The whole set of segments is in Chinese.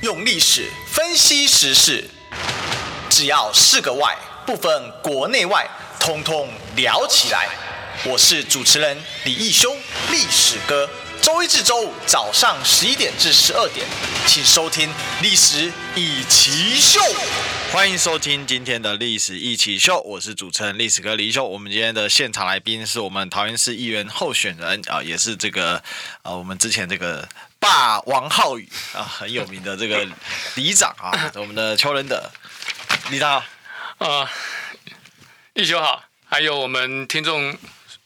用历史分析时事，只要是个“外”，不分国内外，通通聊起来。我是主持人李义修，历史哥。周一至周五早上十一点至十二点，请收听《历史一起秀》。欢迎收听今天的《历史一起秀》，我是主持人历史哥李修。我们今天的现场来宾是我们桃园市议员候选人啊，也是这个啊，我们之前这个霸王浩宇啊很有名的这个里长啊，我们的邱仁德里长啊，一休好，还有我们听众。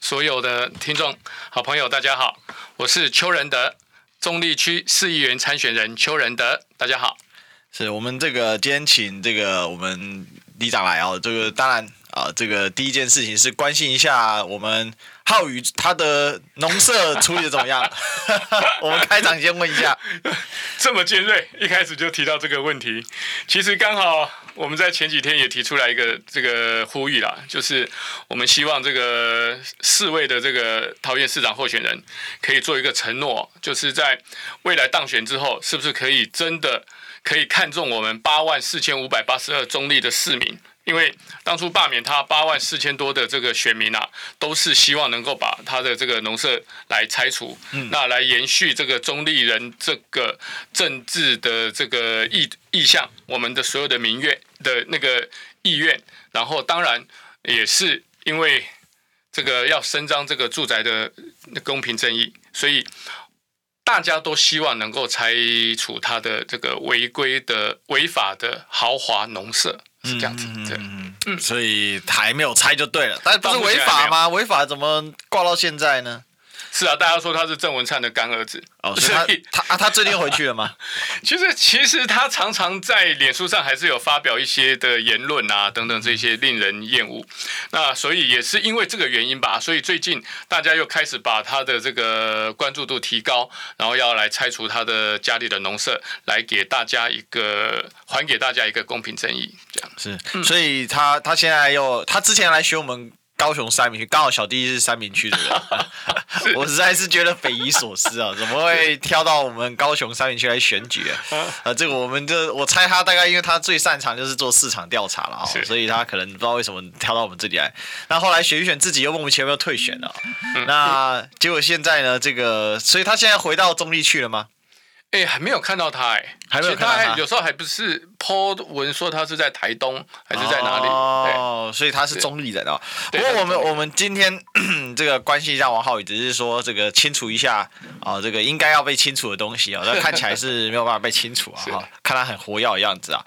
所有的听众、好朋友，大家好，我是邱仁德，中立区市议员参选人邱仁德，大家好。是我们这个今天请这个我们里长来哦，这个当然啊，这个第一件事情是关心一下我们浩宇他的农舍处理的怎么样？我们开场先问一下，这么尖锐，一开始就提到这个问题，其实刚好。我们在前几天也提出来一个这个呼吁啦，就是我们希望这个四位的这个桃园市长候选人可以做一个承诺，就是在未来当选之后，是不是可以真的可以看中我们八万四千五百八十二中立的市民？因为当初罢免他八万四千多的这个选民啊，都是希望能够把他的这个农舍来拆除，嗯，那来延续这个中立人这个政治的这个意意向，我们的所有的民愿的那个意愿，然后当然也是因为这个要伸张这个住宅的公平正义，所以大家都希望能够拆除他的这个违规的违法的豪华农舍。是这样子，对，嗯，所以还没有拆就对了，但不是违法吗？违法怎么挂到现在呢？是啊，大家说他是郑文灿的干儿子哦，所以他他啊，他最近回去了吗？其实其实他常常在脸书上还是有发表一些的言论啊，等等这些令人厌恶。那所以也是因为这个原因吧，所以最近大家又开始把他的这个关注度提高，然后要来拆除他的家里的农舍，来给大家一个还给大家一个公平正义，这样是。所以他他现在又他之前来学我们。高雄三明区刚好小弟是三明区的人，我实在是觉得匪夷所思啊！怎么会挑到我们高雄三明区来选举啊？啊，这个我们就我猜他大概因为他最擅长就是做市场调查了啊，所以他可能不知道为什么挑到我们这里来。那后来选一选自己又莫名其妙又退选了，那结果现在呢？这个所以他现在回到中立去了吗？哎、欸，还没有看到他哎、欸，还没有看到他，他有时候还不是 po 文说他是在台东还是在哪里？哦，所以他是中立人哦。不过我们我们今天 这个关系一下王浩宇，只是说这个清除一下啊、哦，这个应该要被清除的东西啊、哦，那看起来是没有办法被清除啊。哈，看他很活跃的样子啊。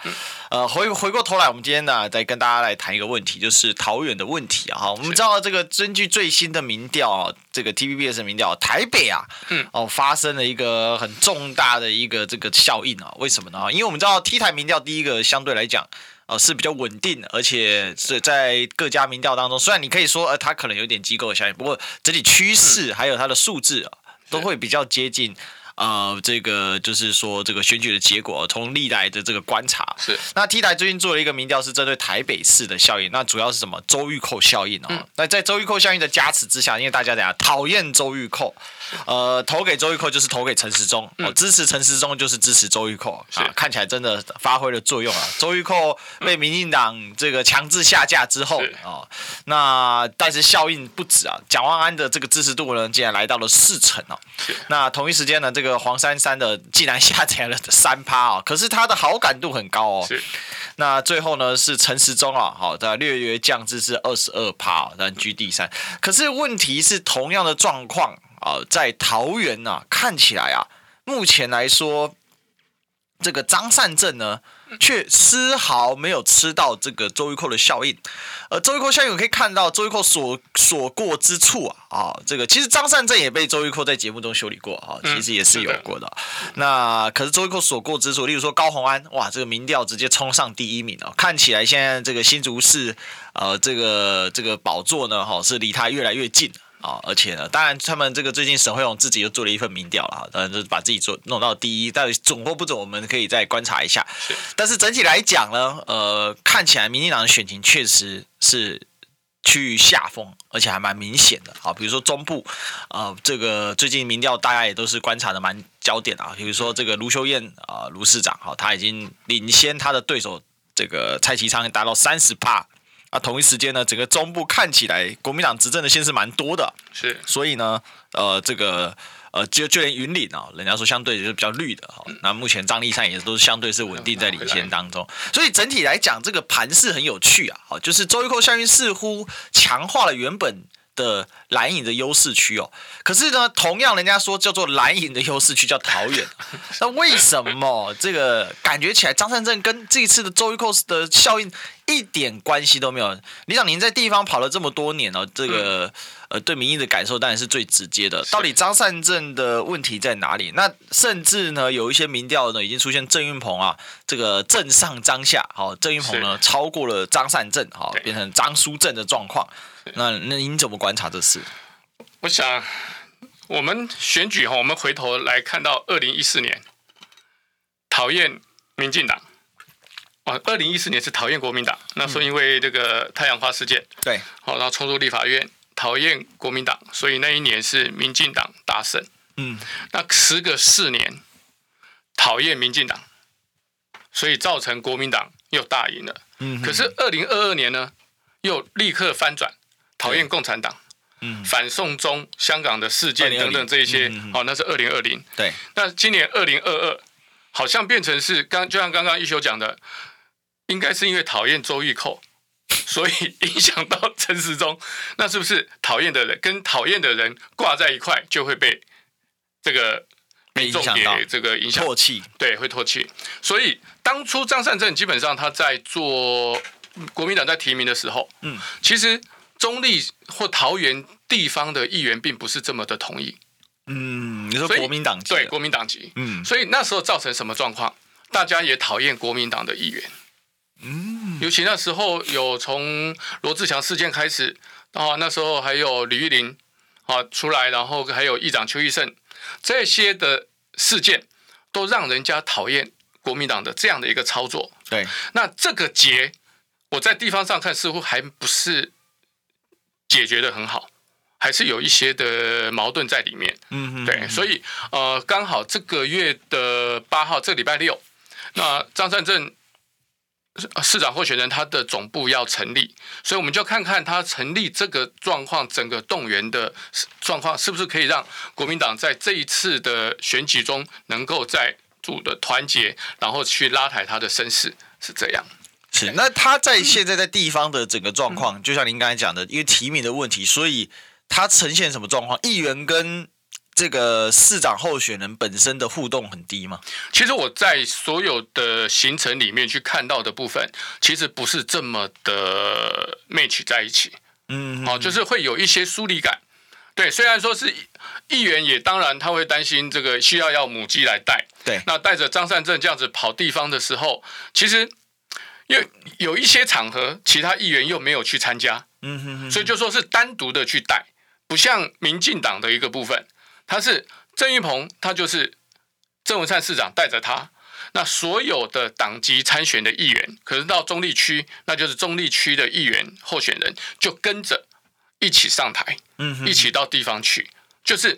呃，回回过头来，我们今天呢，再跟大家来谈一个问题，就是桃园的问题啊。哈，我们知道这个根据最新的民调啊，这个 TVBS 的民调，台北啊，嗯，哦，发生了一个很重大。的一个这个效应啊，为什么呢？因为我们知道 T 台民调第一个相对来讲，呃是比较稳定，而且是在各家民调当中，虽然你可以说呃它可能有点机构的效应，不过整体趋势还有它的数字啊，都会比较接近。呃，这个就是说，这个选举的结果，从历来的这个观察，是那 T 台最近做了一个民调，是针对台北市的效应，那主要是什么？周玉蔻效应哦。嗯、那在周玉蔻效应的加持之下，因为大家等下讨厌周玉蔻，呃，投给周玉蔻就是投给陈时中，哦，支持陈时中就是支持周玉蔻啊，看起来真的发挥了作用啊。周玉蔻被民进党这个强制下架之后哦，那但是效应不止啊，蒋万安的这个支持度呢，竟然来到了四成哦。那同一时间呢，这个。这个黄珊珊的竟然下载了三趴啊，可是他的好感度很高哦。是，那最后呢是陈时中啊，好的略略降至是二十二趴，但居第三。可是问题是同样的状况啊，在桃园啊，看起来啊，目前来说，这个张善政呢。却丝毫没有吃到这个周玉蔻的效应，呃，周玉蔻效应我可以看到周玉蔻所所过之处啊，啊，这个其实张善政也被周玉蔻在节目中修理过啊，其实也是有过的。嗯、那可是周玉蔻所过之处，例如说高虹安，哇，这个民调直接冲上第一名啊，看起来现在这个新竹市呃这个这个宝座呢，哈，是离他越来越近。啊，而且呢，当然他们这个最近沈慧勇自己又做了一份民调了，当然就是把自己做弄到第一，到底准或不准，我们可以再观察一下。是，但是整体来讲呢，呃，看起来民进党的选情确实是趋于下风，而且还蛮明显的。好，比如说中部，呃，这个最近民调大家也都是观察的蛮焦点啊，比如说这个卢修燕啊，卢市长哈，他已经领先他的对手这个蔡其昌达到三十趴啊。同一时间呢，整个中部看起来国民党执政的县是蛮多的，是，所以呢，呃，这个。呃，就就连云岭啊，人家说相对就是比较绿的哈。那目前张立善也都是相对是稳定在领先当中，所以整体来讲，这个盘势很有趣啊。好，就是周玉蔻效应似乎强化了原本的蓝营的优势区哦。可是呢，同样人家说叫做蓝营的优势区叫桃园，那为什么这个感觉起来张善政跟这一次的周瑜 cos 的效应一点关系都没有？李长，您在地方跑了这么多年哦，这个。呃，对民意的感受当然是最直接的。到底张善政的问题在哪里？那甚至呢，有一些民调呢，已经出现郑运鹏啊，这个郑上张下，好，郑运鹏呢超过了张善政，好，变成张书正的状况。那那您怎么观察这事？我想，我们选举哈，我们回头来看到二零一四年，讨厌民进党，啊，二零一四年是讨厌国民党，那时候因为这个太阳花事件，对，好，然后冲入立法院。讨厌国民党，所以那一年是民进党大胜。嗯，那时隔四年，讨厌民进党，所以造成国民党又大赢了。嗯，可是二零二二年呢，又立刻翻转，讨厌共产党。嗯，反送中、香港的事件等等这一些，哦，那是二零二零。对，那今年二零二二，好像变成是刚，就像刚刚一休讲的，应该是因为讨厌周玉蔻。所以 影响到陈时中，那是不是讨厌的人跟讨厌的人挂在一块，就会被这个民众给这个影响唾弃？对，会唾弃。所以当初张善政基本上他在做国民党在提名的时候，嗯，其实中立或桃园地方的议员并不是这么的同意。嗯，你说国民党对国民党籍，嗯，所以那时候造成什么状况？大家也讨厌国民党的议员。嗯，尤其那时候有从罗志祥事件开始啊，那时候还有李玉林啊出来，然后还有议长邱义胜这些的事件，都让人家讨厌国民党的这样的一个操作。对，那这个结我在地方上看似乎还不是解决的很好，还是有一些的矛盾在里面。嗯哼，对，所以呃，刚好这个月的八号，这个礼拜六，那张善政。市长候选人他的总部要成立，所以我们就看看他成立这个状况，整个动员的状况是不是可以让国民党在这一次的选举中能够再度的团结，然后去拉抬他的声势，是这样。是，那他在现在在地方的整个状况，就像您刚才讲的，因为提名的问题，所以他呈现什么状况？议员跟这个市长候选人本身的互动很低吗？其实我在所有的行程里面去看到的部分，其实不是这么的 match 在一起。嗯，好，就是会有一些疏离感。对，虽然说是议员，也当然他会担心这个需要要母鸡来带。对，那带着张善政这样子跑地方的时候，其实因为有一些场合，其他议员又没有去参加。嗯哼哼，所以就说是单独的去带，不像民进党的一个部分。他是郑玉鹏，他就是郑文灿市长带着他，那所有的党籍参选的议员，可是到中立区，那就是中立区的议员候选人就跟着一起上台，嗯，一起到地方去，就是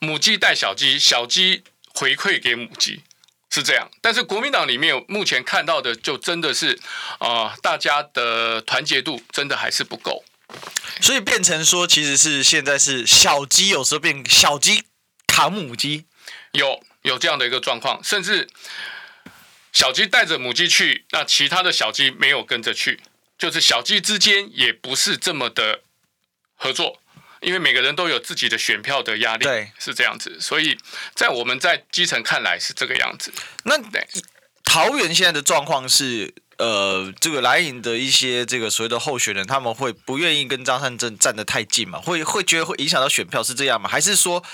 母鸡带小鸡，小鸡回馈给母鸡，是这样。但是国民党里面目前看到的，就真的是啊、呃，大家的团结度真的还是不够。所以变成说，其实是现在是小鸡有时候变小鸡扛母鸡，有有这样的一个状况，甚至小鸡带着母鸡去，那其他的小鸡没有跟着去，就是小鸡之间也不是这么的合作，因为每个人都有自己的选票的压力，对，是这样子。所以在我们在基层看来是这个样子。那桃园现在的状况是？呃，这个蓝营的一些这个所谓的候选人，他们会不愿意跟张善政站得太近嘛？会会觉得会影响到选票是这样吗？还是说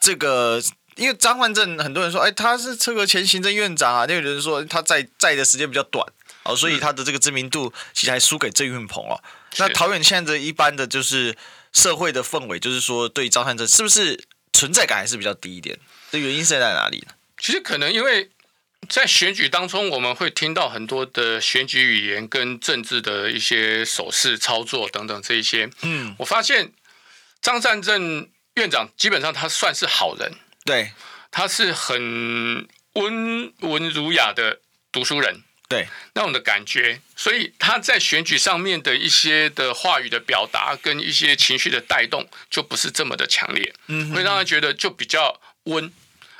这个因为张焕正很多人说，哎，他是这个前行政院长啊，那有人说他在在的时间比较短哦，所以他的这个知名度其实还输给郑运鹏哦。那桃园现在的一般的就是社会的氛围，就是说对张善政是不是存在感还是比较低一点？这原因是在哪里呢？其实可能因为。在选举当中，我们会听到很多的选举语言跟政治的一些手势操作等等这一些。嗯，我发现张善政院长基本上他算是好人，对，他是很温文儒雅的读书人，对。那种的感觉，所以他在选举上面的一些的话语的表达跟一些情绪的带动，就不是这么的强烈，嗯，会让他觉得就比较温。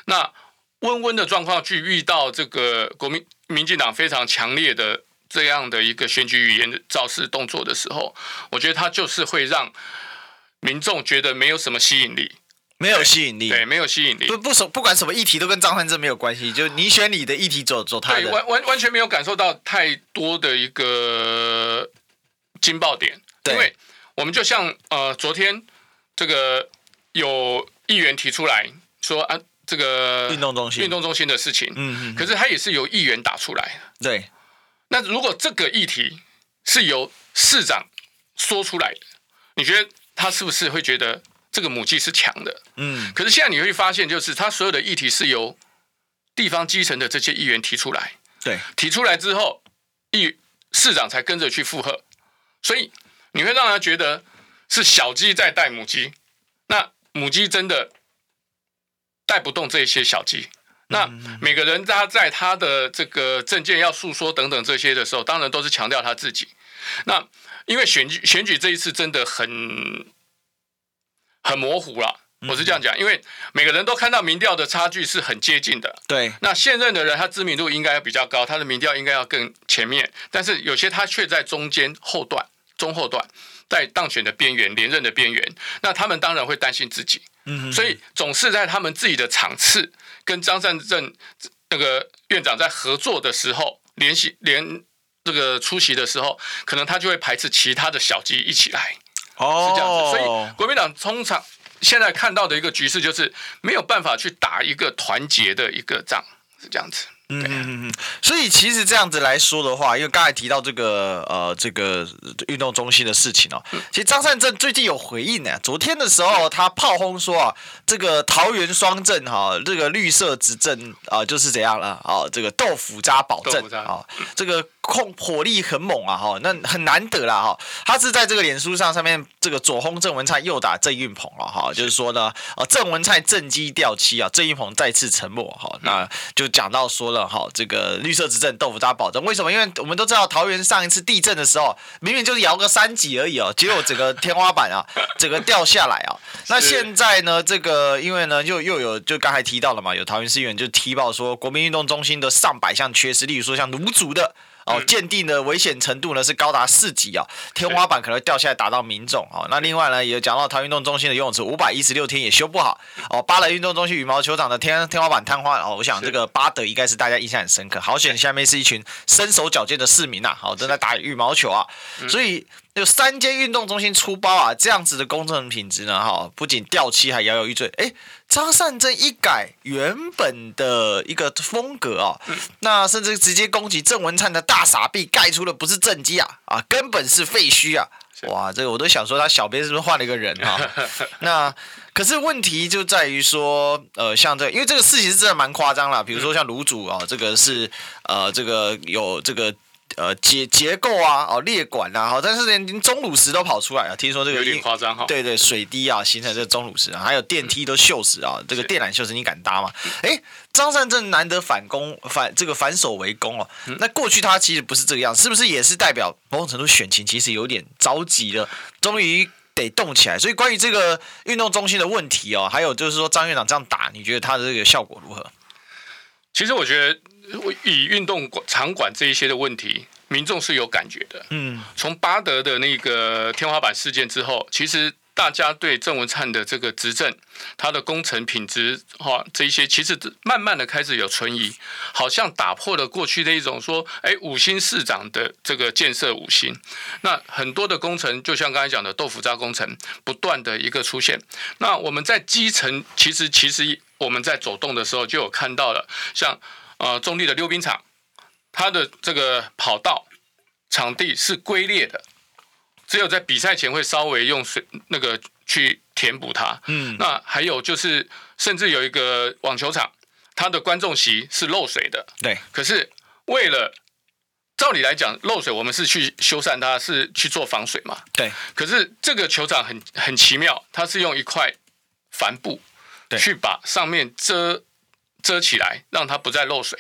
那温温的状况去遇到这个国民民进党非常强烈的这样的一个选举语言的造势动作的时候，我觉得他就是会让民众觉得没有什么吸引力。没有吸引力，对，没有吸引力。不不不，不管什么议题都跟张汉正没有关系，就你选你的议题走走他的，对，完完完全没有感受到太多的一个惊爆点。对，因为我们就像呃，昨天这个有议员提出来说啊，这个运动中心。运动中心的事情，嗯嗯，可是它也是由议员打出来的。对，那如果这个议题是由市长说出来的，你觉得他是不是会觉得？这个母鸡是强的，嗯，可是现在你会发现，就是他所有的议题是由地方基层的这些议员提出来，对，提出来之后，议市长才跟着去附和，所以你会让他觉得是小鸡在带母鸡，那母鸡真的带不动这些小鸡，那每个人他在他的这个证件要诉说等等这些的时候，当然都是强调他自己，那因为选举选举这一次真的很。很模糊了，我是这样讲，因为每个人都看到民调的差距是很接近的。对，那现任的人他知名度应该要比较高，他的民调应该要更前面，但是有些他却在中间后段、中后段，在当选的边缘、连任的边缘，那他们当然会担心自己，嗯，所以总是在他们自己的场次跟张善政那个院长在合作的时候，联系连这个出席的时候，可能他就会排斥其他的小鸡一起来。哦，是这样子，所以国民党通常现在看到的一个局势就是没有办法去打一个团结的一个仗，是这样子。嗯嗯嗯，所以其实这样子来说的话，因为刚才提到这个呃这个运动中心的事情哦，其实张善政最近有回应呢。昨天的时候他炮轰说啊，这个桃园双镇哈，这个绿色执政啊就是怎样了啊，这个豆腐渣保证啊，这个控火力很猛啊哈，那很难得啦哈。他是在这个脸书上上面这个左轰郑文灿，右打郑运鹏了哈，就是说呢，呃郑文灿政绩掉漆啊，郑运鹏再次沉默哈，那就讲到说了。哈，这个绿色执政豆腐渣保证，为什么？因为我们都知道桃园上一次地震的时候，明明就是摇个三级而已哦，结果整个天花板啊，整个掉下来啊。那现在呢，这个因为呢，又又有就刚才提到了嘛，有桃园市议员就踢爆说，国民运动中心的上百项缺失，例如说像芦竹的。哦，鉴定的危险程度呢是高达四级啊，天花板可能掉下来打到民众啊。那另外呢，也讲到桃运动中心的游泳池五百一十六天也修不好哦。芭蕾运动中心羽毛球场的天天花板瘫痪哦，我想这个巴德应该是大家印象很深刻。好险，下面是一群身手矫健的市民呐，好正在打羽毛球啊，所以。有三间运动中心出包啊，这样子的工程品质呢，哈，不仅掉漆，还摇摇欲坠。哎，张善政一改原本的一个风格啊，那甚至直接攻击郑文灿的大傻逼盖出的不是政绩啊，啊，根本是废墟啊！哇，这个我都想说他小编是不是换了一个人啊？那可是问题就在于说，呃，像这个，因为这个事情是真的蛮夸张了，比如说像卢主啊，这个是呃，这个有这个。呃，结结构啊，哦，裂管啊，好，但是连钟乳石都跑出来了。听说这个有点夸张哈。对对，水滴啊，形成这个钟乳石啊，还有电梯都锈死啊，这个电缆锈蚀，你敢搭吗？哎，张善政难得反攻，反这个反守为攻哦。那过去他其实不是这个样子，是不是也是代表某种程度选情其实有点着急了，终于得动起来？所以关于这个运动中心的问题哦，还有就是说张院长这样打，你觉得他的这个效果如何？其实我觉得。以运动场馆这一些的问题，民众是有感觉的。嗯，从巴德的那个天花板事件之后，其实大家对郑文灿的这个执政，他的工程品质哈，这一些其实慢慢的开始有存疑，好像打破了过去的一种说，哎，五星市长的这个建设五星。那很多的工程，就像刚才讲的豆腐渣工程，不断的一个出现。那我们在基层，其实其实我们在走动的时候就有看到了，像。呃，中立的溜冰场，它的这个跑道场地是龟裂的，只有在比赛前会稍微用水那个去填补它。嗯，那还有就是，甚至有一个网球场，它的观众席是漏水的。对，可是为了照理来讲，漏水我们是去修缮它，是去做防水嘛。对，可是这个球场很很奇妙，它是用一块帆布去把上面遮。遮起来，让它不再漏水。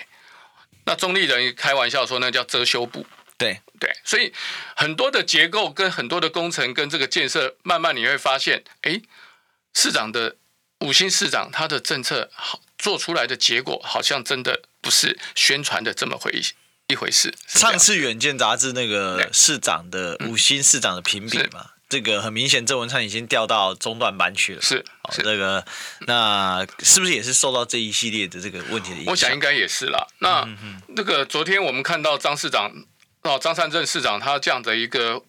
那中立人开玩笑说，那叫遮羞布。对对，所以很多的结构跟很多的工程跟这个建设，慢慢你会发现，哎，市长的五星市长他的政策好做出来的结果，好像真的不是宣传的这么回一回事。上次《远见》杂志那个市长的五星市长的评比嘛。这个很明显，郑文灿已经调到中段班去了。是，是这个，那是不是也是受到这一系列的这个问题的影响？我想应该也是啦。那、嗯、那个昨天我们看到张市长哦，张善政市长他这样的一个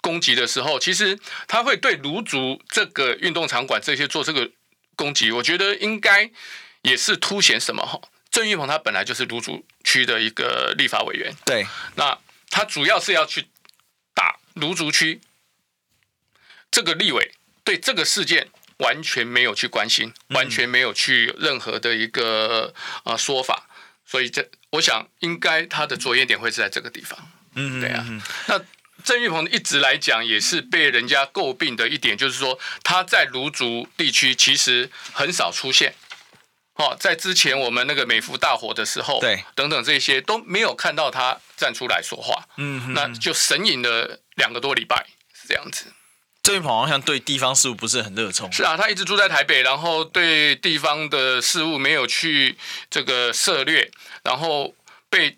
攻击的时候，其实他会对卢竹这个运动场馆这些做这个攻击，我觉得应该也是凸显什么哈？郑玉鹏他本来就是卢竹区的一个立法委员，对，那他主要是要去打卢竹区。这个立委对这个事件完全没有去关心，完全没有去任何的一个呃说法，所以这我想应该他的着眼点会是在这个地方。嗯，对啊。那郑玉鹏一直来讲也是被人家诟病的一点，就是说他在芦竹地区其实很少出现。哦，在之前我们那个美孚大火的时候，对，等等这些都没有看到他站出来说话。嗯，那就神隐了两个多礼拜，是这样子。郑运鹏好像对地方事务不是很热衷。是啊，他一直住在台北，然后对地方的事务没有去这个涉略，然后被。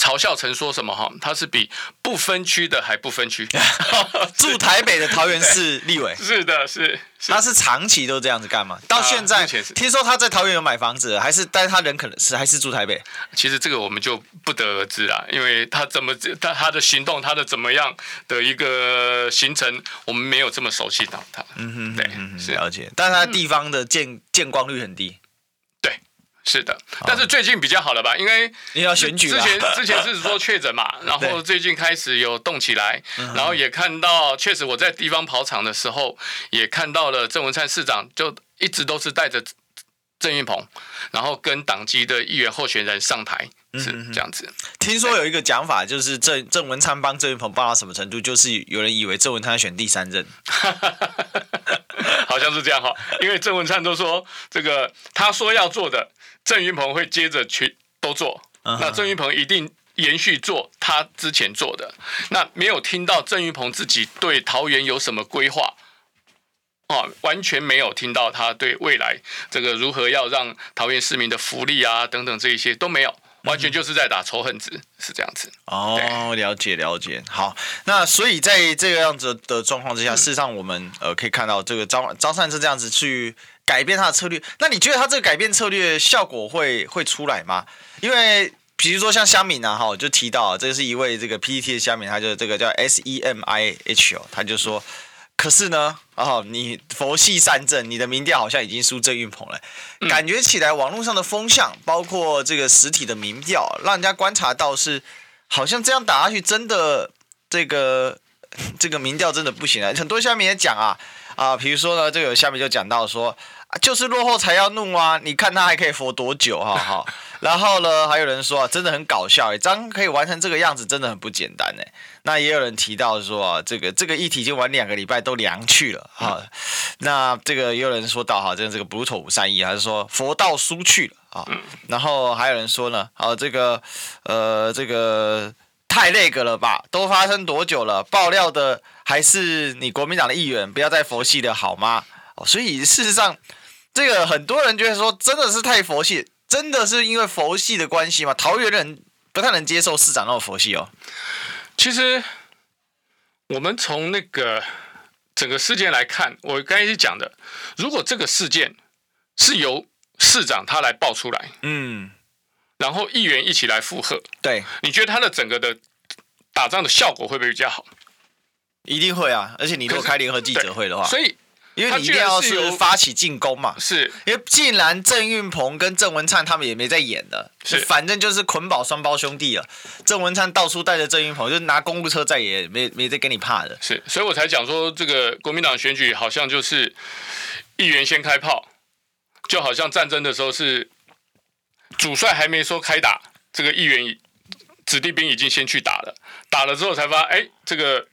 嘲笑成说什么哈？他是比不分区的还不分区。住台北的桃园市立委 是的，是，是他是长期都这样子干嘛？到现在，听说他在桃园有买房子，还是但是他人可能是还是住台北？其实这个我们就不得而知啦，因为他怎么他他的行动，他的怎么样的一个行程，我们没有这么熟悉到他。嗯哼，对，是了解。但是他地方的见见光率很低。是的，但是最近比较好了吧？因为你要选举，之前之前是说确诊嘛，然后最近开始有动起来，然后也看到，确实我在地方跑场的时候也看到了郑文灿市长，就一直都是带着郑运鹏，然后跟党籍的议员候选人上台，是这样子。听说有一个讲法，就是郑郑文灿帮郑云鹏帮到什么程度，就是有人以为郑文灿选第三任，好 像是这样哈，因为郑文灿都说这个他说要做的。郑云鹏会接着去都做，那郑云鹏一定延续做他之前做的。那没有听到郑云鹏自己对桃园有什么规划，哦，完全没有听到他对未来这个如何要让桃园市民的福利啊等等这一些都没有，完全就是在打仇恨值，是这样子。哦，了解了解。好，那所以在这个样子的状况之下，事实上我们呃可以看到这个张张善政这样子去。改变他的策略，那你觉得他这个改变策略效果会会出来吗？因为比如说像虾敏啊，哈，就提到这是一位这个 PPT 的虾敏，他就这个叫 S E M I H 哦，他就说，可是呢，哦，你佛系善政，你的民调好像已经输郑运鹏了，感觉起来网络上的风向，包括这个实体的民调，让人家观察到是好像这样打下去，真的这个这个民调真的不行了。很多下面也讲啊啊，比如说呢，这个下面就讲到说。就是落后才要怒啊！你看他还可以活多久哈哈？然后呢，还有人说啊，真的很搞笑哎，张可以玩成这个样子，真的很不简单哎。那也有人提到说啊，这个这个议题已经玩两个礼拜都凉去了哈。那这个也有人说到哈，这个这个不妥五三一，还是说佛道输去了啊？然后还有人说呢，啊这个呃这个太那个了吧？都发生多久了？爆料的还是你国民党的议员，不要再佛系的好吗？所以事实上。这个很多人觉得说，真的是太佛系，真的是因为佛系的关系吗？桃园人不太能接受市长那么佛系哦。其实，我们从那个整个事件来看，我刚才是讲的，如果这个事件是由市长他来爆出来，嗯，然后议员一起来附和，对，你觉得他的整个的打仗的效果会不会比较好？一定会啊！而且你如果开联合记者会的话，所以。因为你一定要是发起进攻嘛，是因为既然郑运鹏跟郑文灿他们也没在演的，是反正就是捆绑双胞兄弟了。郑文灿到处带着郑运鹏，就拿公务车在也没没在跟你怕的。是，所以我才讲说这个国民党选举好像就是议员先开炮，就好像战争的时候是主帅还没说开打，这个议员子弟兵已经先去打了，打了之后才发现，哎，这个。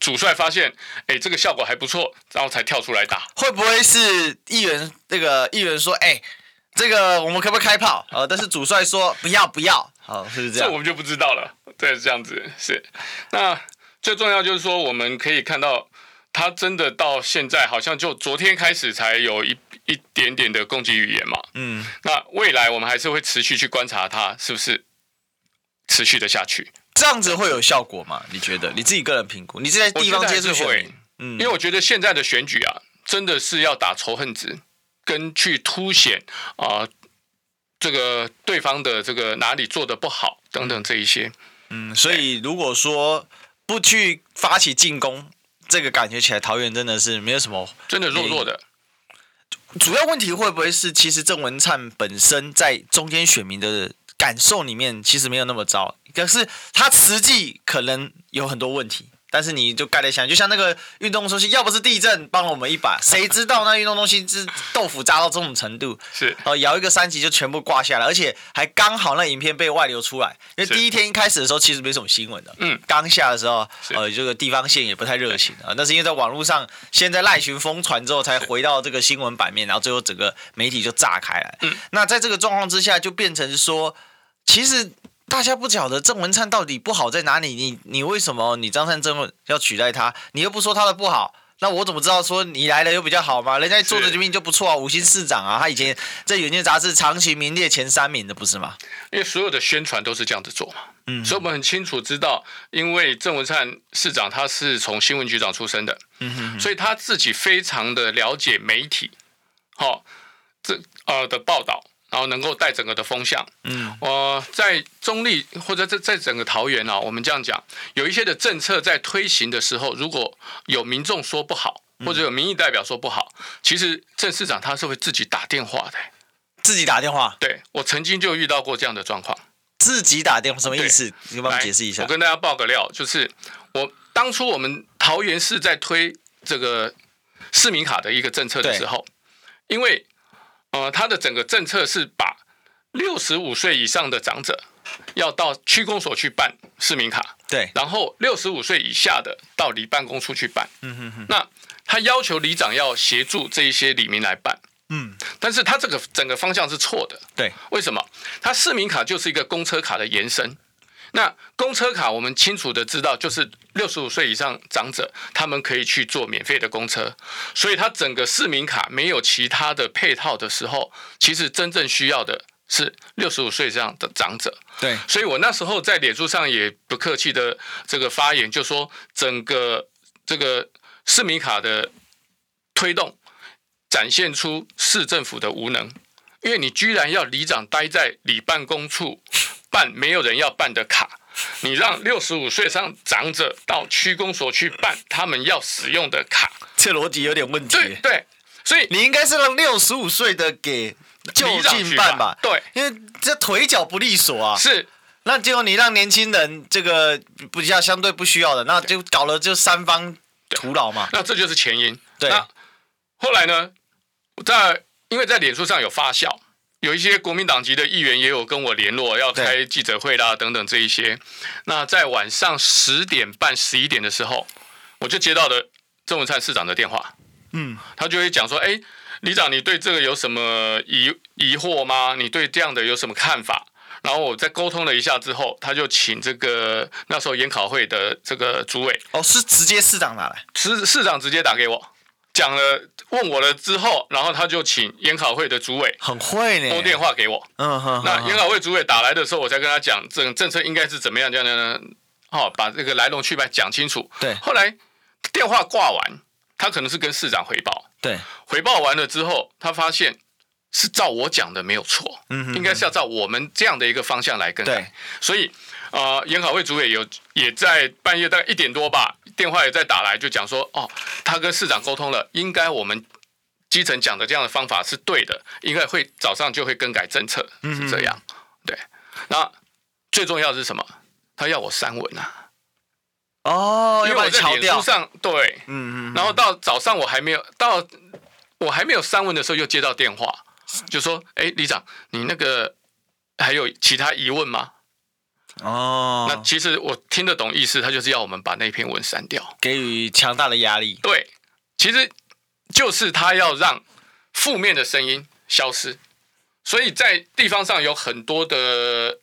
主帅发现，哎，这个效果还不错，然后才跳出来打。会不会是议员？那个议员说，哎，这个我们可不可以开炮？呃，但是主帅说不要不要，好，是不是这样？这我们就不知道了。对，是这样子是。那最重要就是说，我们可以看到，他真的到现在好像就昨天开始才有一一点点的攻击语言嘛。嗯。那未来我们还是会持续去观察他是不是持续的下去。这样子会有效果吗？你觉得？你自己个人评估？你是在地方接触选民？嗯，因为我觉得现在的选举啊，真的是要打仇恨值。跟去凸显啊、呃，这个对方的这个哪里做的不好等等这一些，嗯，所以如果说不去发起进攻，这个感觉起来桃园真的是没有什么，真的弱弱的。主要问题会不会是，其实郑文灿本身在中间选民的感受里面其实没有那么糟，可是他实际可能有很多问题。但是你就盖得想，就像那个运动中心，要不是地震帮了我们一把，谁知道那运动中心是豆腐渣到这种程度？是哦，摇一个三级就全部挂下来，而且还刚好那影片被外流出来。因为第一天一开始的时候其实没什么新闻的，嗯，刚下的时候，呃，这个地方线也不太热情啊。那是因为在网络上，现在赖群疯传之后，才回到这个新闻版面，然后最后整个媒体就炸开来。嗯，那在这个状况之下，就变成说，其实。大家不晓得郑文灿到底不好在哪里？你你为什么你张善政要取代他？你又不说他的不好，那我怎么知道说你来了又比较好嘛？人家做的这边就不错啊，五星市长啊，他以前在《远见》杂志长期名列前三名的，不是吗？因为所有的宣传都是这样子做嘛，嗯，所以我们很清楚知道，因为郑文灿市长他是从新闻局长出身的，嗯哼哼，所以他自己非常的了解媒体，好，这呃的报道。然后能够带整个的风向，嗯，我在中立或者在在整个桃园啊，我们这样讲，有一些的政策在推行的时候，如果有民众说不好，或者有民意代表说不好，其实郑市长他是会自己打电话的，自己打电话。对，我曾经就遇到过这样的状况，自己打电话什么意思？你帮我解释一下。我跟大家爆个料，就是我当初我们桃园市在推这个市民卡的一个政策的时候，因为。呃，他的整个政策是把六十五岁以上的长者要到区公所去办市民卡，对，然后六十五岁以下的到里办公处去办。嗯哼哼。那他要求里长要协助这一些里民来办。嗯。但是他这个整个方向是错的。对。为什么？他市民卡就是一个公车卡的延伸。那公车卡，我们清楚的知道，就是六十五岁以上长者，他们可以去坐免费的公车，所以他整个市民卡没有其他的配套的时候，其实真正需要的是六十五岁以上的长者。对，所以我那时候在脸书上也不客气的这个发言，就说整个这个市民卡的推动，展现出市政府的无能，因为你居然要里长待在里办公处。办没有人要办的卡，你让六十五岁上长者到区公所去办他们要使用的卡，这逻辑有点问题。对对，所以你应该是让六十五岁的给就近办吧？对，因为这腿脚不利索啊。是，那结果你让年轻人这个比较相对不需要的，那就搞了就三方徒劳嘛。那这就是前因。对，那后来呢，在因为在脸书上有发酵。有一些国民党籍的议员也有跟我联络，要开记者会啦，等等这一些。那在晚上十点半、十一点的时候，我就接到了郑文灿市长的电话。嗯，他就会讲说：“哎，李长，你对这个有什么疑疑惑吗？你对这样的有什么看法？”然后我再沟通了一下之后，他就请这个那时候研考会的这个主委哦，是直接市长打来，市市长直接打给我。讲了问我了之后，然后他就请研考会的主委很会呢，拨电话给我。嗯哼。那研考会主委打来的时候，我才跟他讲政政策应该是怎么样这样呢？哦，把这个来龙去脉讲清楚。对。后来电话挂完，他可能是跟市长回报。对。回报完了之后，他发现是照我讲的没有错。嗯哼。应该是要照我们这样的一个方向来更改。对。所以。啊、呃，研考会主委有也在半夜大概一点多吧，电话也在打来，就讲说，哦，他跟市长沟通了，应该我们基层讲的这样的方法是对的，应该会早上就会更改政策，是这样。嗯、对，那最重要的是什么？他要我删文啊。哦，因为我在脸书上，对，嗯嗯，然后到早上我还没有到，我还没有删文的时候，又接到电话，就说，哎，李长，你那个还有其他疑问吗？哦，那其实我听得懂意思，他就是要我们把那篇文删掉，给予强大的压力。对，其实就是他要让负面的声音消失，所以在地方上有很多的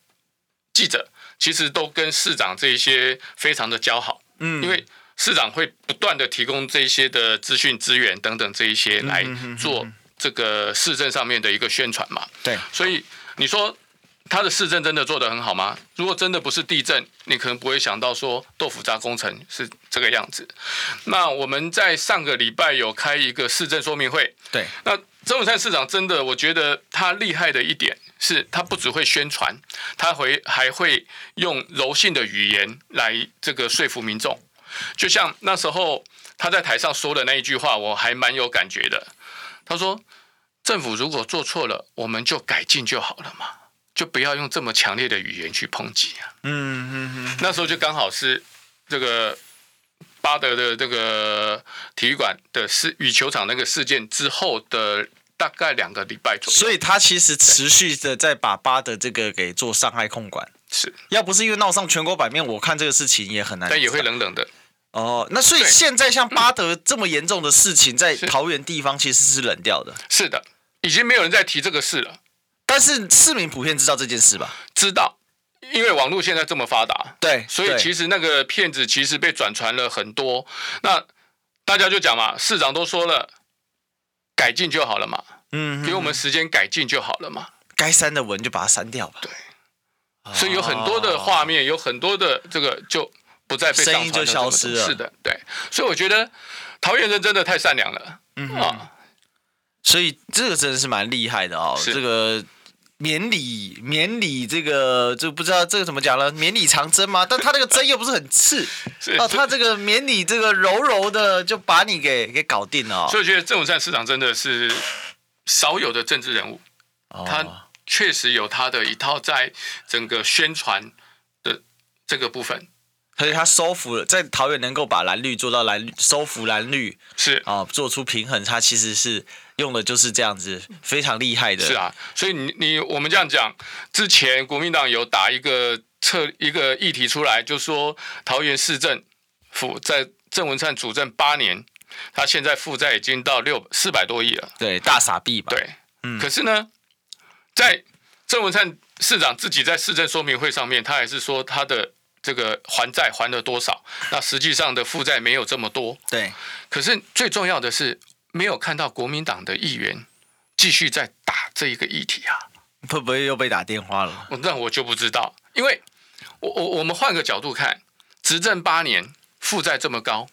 记者，其实都跟市长这一些非常的交好，嗯，因为市长会不断的提供这一些的资讯资源等等这一些来做这个市政上面的一个宣传嘛，对，所以你说。他的市政真的做得很好吗？如果真的不是地震，你可能不会想到说豆腐渣工程是这个样子。那我们在上个礼拜有开一个市政说明会，对。那郑文灿市长真的，我觉得他厉害的一点是他不只会宣传，他会还会用柔性的语言来这个说服民众。就像那时候他在台上说的那一句话，我还蛮有感觉的。他说：“政府如果做错了，我们就改进就好了嘛。”就不要用这么强烈的语言去抨击啊！嗯嗯嗯，那时候就刚好是这个巴德的这个体育馆的事与球场那个事件之后的大概两个礼拜左右，所以他其实持续的在把巴德这个给做伤害控管。是要不是因为闹上全国版面，我看这个事情也很难，但也会冷冷的。哦，那所以现在像巴德这么严重的事情，在桃园地方其实是冷掉的。是的，已经没有人在提这个事了。但是市民普遍知道这件事吧？知道，因为网络现在这么发达，对，所以其实那个骗子其实被转传了很多。那大家就讲嘛，市长都说了，改进就好了嘛，嗯，给我们时间改进就好了嘛。该删的文就把它删掉吧。对，所以有很多的画面，有很多的这个就不再被声音就消失了。是的，对。所以我觉得桃园人真的太善良了，嗯啊，所以这个真的是蛮厉害的哦，这个。绵里绵里，这个就不知道这个怎么讲了，免礼长针吗？但他这个针又不是很刺，哦，他这个免礼这个柔柔的就把你给给搞定了，哦。所以我觉得郑文灿市长真的是少有的政治人物，哦，他确实有他的一套在整个宣传的这个部分。所以他收服了，在桃园能够把蓝绿做到蓝收服蓝绿是啊，哦，做出平衡，他其实是用的就是这样子，非常厉害的。是啊，所以你你我们这样讲，之前国民党有打一个策一个议题出来，就说桃园市政府在郑文灿主政八年，他现在负债已经到六四百多亿了，对，大傻逼吧？对，嗯。可是呢，在郑文灿市长自己在市政说明会上面，他还是说他的。这个还债还了多少？那实际上的负债没有这么多。对。可是最重要的是，没有看到国民党的议员继续在打这一个议题啊。会不会又被打电话了？那我就不知道。因为我我我们换个角度看，执政八年负债这么高，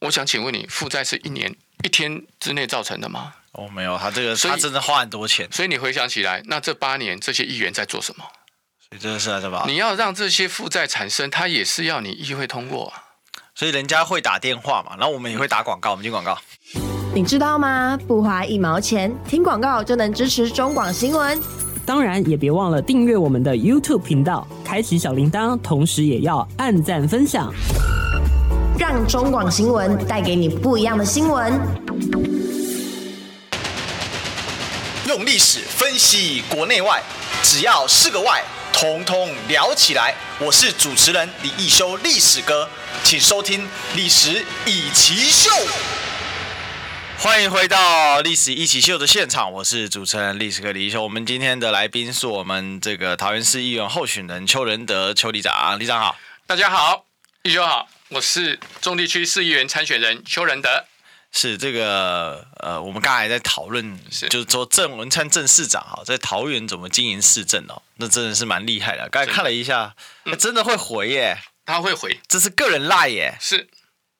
我想请问你，负债是一年一天之内造成的吗？哦，没有，他这个他真的花很多钱。所以你回想起来，那这八年这些议员在做什么？真的是啊，是吧？你要让这些负债产生，他也是要你议会通过啊。所以人家会打电话嘛，然后我们也会打广告。我们进广告。你知道吗？不花一毛钱，听广告就能支持中广新闻。当然，也别忘了订阅我们的 YouTube 频道，开启小铃铛，同时也要按赞分享，让中广新闻带给你不一样的新闻。用历史分析国内外，只要是个“外”。通通聊起来！我是主持人李易修，历史哥，请收听《历史易起秀》。欢迎回到《历史一起秀》的现场，我是主持人历史哥李易修。我们今天的来宾是我们这个桃园市议员候选人邱仁德邱里长，里长好，大家好，一修好，我是中地区市议员参选人邱仁德。是这个呃，我们刚才在讨论，就是说郑文灿郑市长哈，在桃园怎么经营市政哦，那真的是蛮厉害的。刚才看了一下，真的，真的会回耶，他会回，这是个人赖耶，是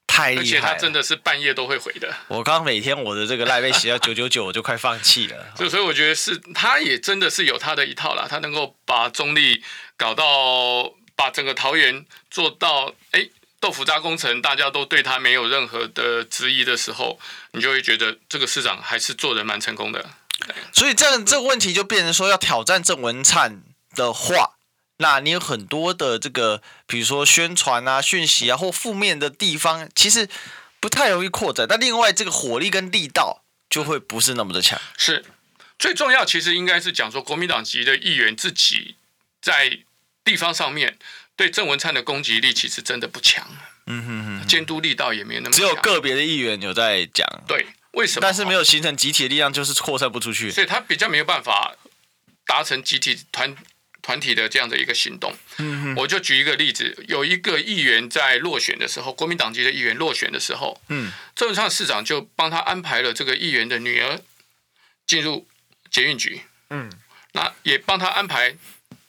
太厉害，而且他真的是半夜都会回的。我刚每天我的这个赖被写到九九九，我就快放弃了。所以，所以我觉得是，他也真的是有他的一套啦，他能够把中立搞到，把整个桃园做到，哎。豆腐渣工程，大家都对他没有任何的质疑的时候，你就会觉得这个市长还是做得蛮成功的。所以这这个问题就变成说，要挑战郑文灿的话，那你有很多的这个，比如说宣传啊、讯息啊或负面的地方，其实不太容易扩展。但另外，这个火力跟力道就会不是那么的强。是最重要，其实应该是讲说，国民党籍的议员自己在地方上面。对郑文灿的攻击力其实真的不强，嗯哼哼，监督力道也没有那么强，只有个别的议员有在讲，对，为什么？但是没有形成集体的力量，就是扩散不出去，所以他比较没有办法达成集体团团体的这样的一个行动。嗯，我就举一个例子，有一个议员在落选的时候，国民党籍的议员落选的时候，嗯，郑文灿市长就帮他安排了这个议员的女儿进入捷运局，嗯，那也帮他安排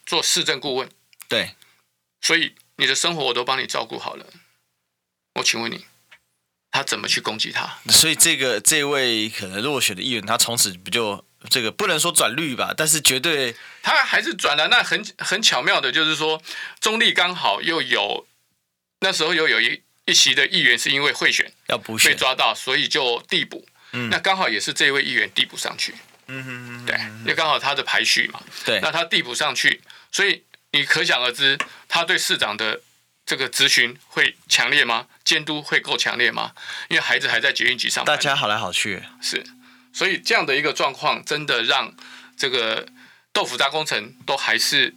做市政顾问，对，所以你的生活我都帮你照顾好了。我请问你，他怎么去攻击他？所以这个这位可能落选的议员，他从此不就这个不能说转绿吧，但是绝对他还是转了。那很很巧妙的，就是说中立刚好又有那时候又有一一席的议员是因为贿选要补选被抓到，所以就递补。嗯，那刚好也是这位议员递补上去。嗯哼哼，对，因为刚好他的排序嘛。对，那他递补上去，所以你可想而知，他对市长的这个咨询会强烈吗？监督会够强烈吗？因为孩子还在捷运局上班，大家好来好去，是，所以这样的一个状况，真的让这个豆腐渣工程都还是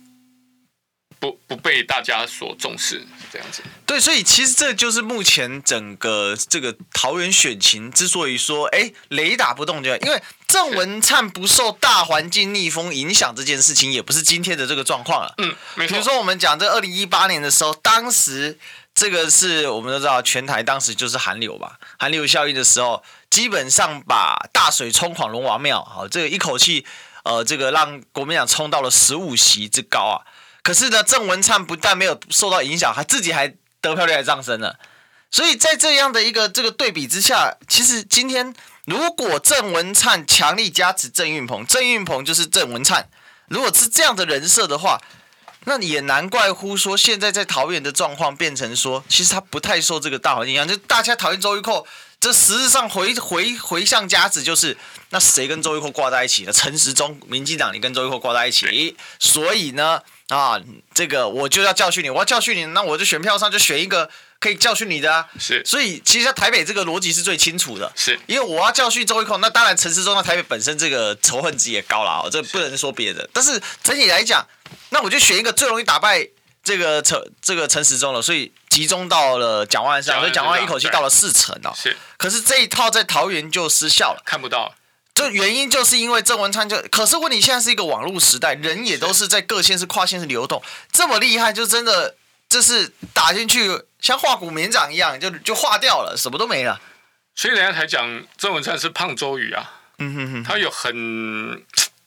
不不被大家所重视，这样子。对，所以其实这就是目前整个这个桃园选情之所以说，哎，雷打不动，就因为郑文灿不受大环境逆风影响这件事情，也不是今天的这个状况了。嗯，没错。比如说我们讲这二零一八年的时候，当时。这个是我们都知道，全台当时就是寒流吧，寒流效应的时候，基本上把大水冲垮龙王庙，好，这个一口气，呃，这个让国民党冲到了十五席之高啊。可是呢，郑文灿不但没有受到影响，还自己还得票率还上升了。所以在这样的一个这个对比之下，其实今天如果郑文灿强力加持郑运鹏，郑运鹏就是郑文灿，如果是这样的人设的话。那也难怪乎说，现在在桃园的状况变成说，其实他不太受这个大环境影响，就大家讨厌周玉蔻，这实质上回回回向加持就是，那谁跟周玉蔻挂在一起了？陈时中，民进党，你跟周玉蔻挂在一起，所以呢，啊，这个我就要教训你，我要教训你，那我就选票上就选一个可以教训你的啊。是，所以其实在台北这个逻辑是最清楚的，是因为我要教训周一控，那当然陈时中在台北本身这个仇恨值也高了啊，这不能说别的，但是整体来讲。那我就选一个最容易打败这个陈这个陈时中了，所以集中到了蒋万安上，所以蒋万安一口气到了四成哦。是，可是这一套在桃园就失效了，看不到。这原因就是因为郑文灿就，可是问题现在是一个网络时代，人也都是在各县市跨县市流动，这么厉害，就真的就是打进去像化骨绵掌一样，就就化掉了，什么都没了。所以人家才讲郑文灿是胖周瑜啊，嗯哼哼，他有很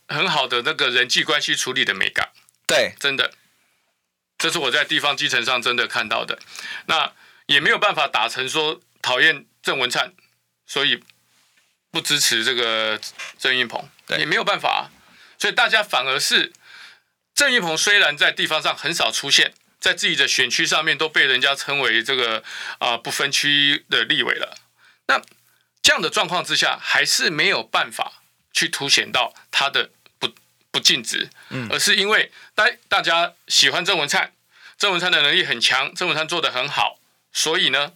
很好的那个人际关系处理的美感。对，真的，这是我在地方基层上真的看到的。那也没有办法打成说讨厌郑文灿，所以不支持这个郑运鹏，也没有办法啊。所以大家反而是郑运鹏虽然在地方上很少出现，在自己的选区上面都被人家称为这个啊不分区的立委了。那这样的状况之下，还是没有办法去凸显到他的。不不尽职，嗯而是因为大大家喜欢郑文灿，郑文灿的能力很强，郑文灿做的很好，所以呢，